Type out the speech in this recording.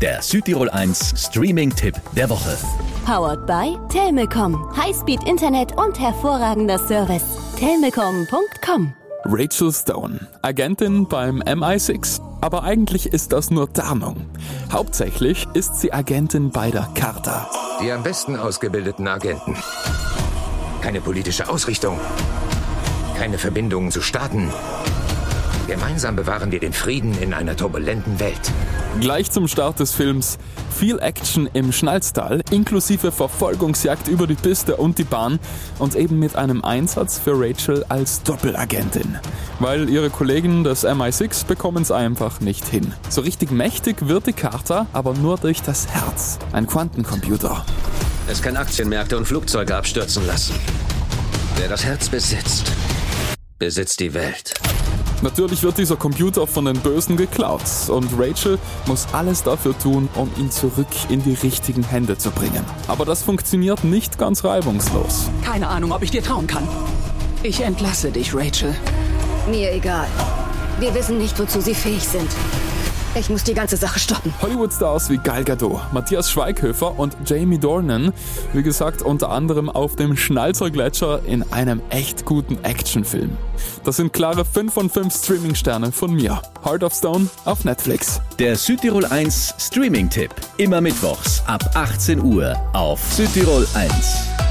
der Südtirol 1 Streaming-Tipp der Woche. Powered by Telmecom. Highspeed Internet und hervorragender Service. Telmecom.com Rachel Stone, Agentin beim MI6. Aber eigentlich ist das nur Tarnung. Hauptsächlich ist sie Agentin bei der Carta. Die am besten ausgebildeten Agenten. Keine politische Ausrichtung. Keine Verbindungen zu Staaten. Gemeinsam bewahren wir den Frieden in einer turbulenten Welt. Gleich zum Start des Films viel Action im Schnalztal, inklusive Verfolgungsjagd über die Piste und die Bahn und eben mit einem Einsatz für Rachel als Doppelagentin. Weil ihre Kollegen des MI6 bekommen es einfach nicht hin. So richtig mächtig wird die Carta aber nur durch das Herz, ein Quantencomputer. Es kann Aktienmärkte und Flugzeuge abstürzen lassen. Wer das Herz besitzt, besitzt die Welt. Natürlich wird dieser Computer von den Bösen geklaut und Rachel muss alles dafür tun, um ihn zurück in die richtigen Hände zu bringen. Aber das funktioniert nicht ganz reibungslos. Keine Ahnung, ob ich dir trauen kann. Ich entlasse dich, Rachel. Mir egal. Wir wissen nicht, wozu sie fähig sind. Ich muss die ganze Sache stoppen. Hollywood-Stars wie Gal Gadot, Matthias Schweighöfer und Jamie Dornan, wie gesagt, unter anderem auf dem Schnalzergletscher in einem echt guten Actionfilm. Das sind klare 5 von 5 Streaming-Sterne von mir. Heart of Stone auf Netflix. Der Südtirol 1 Streaming-Tipp. Immer mittwochs ab 18 Uhr auf Südtirol 1.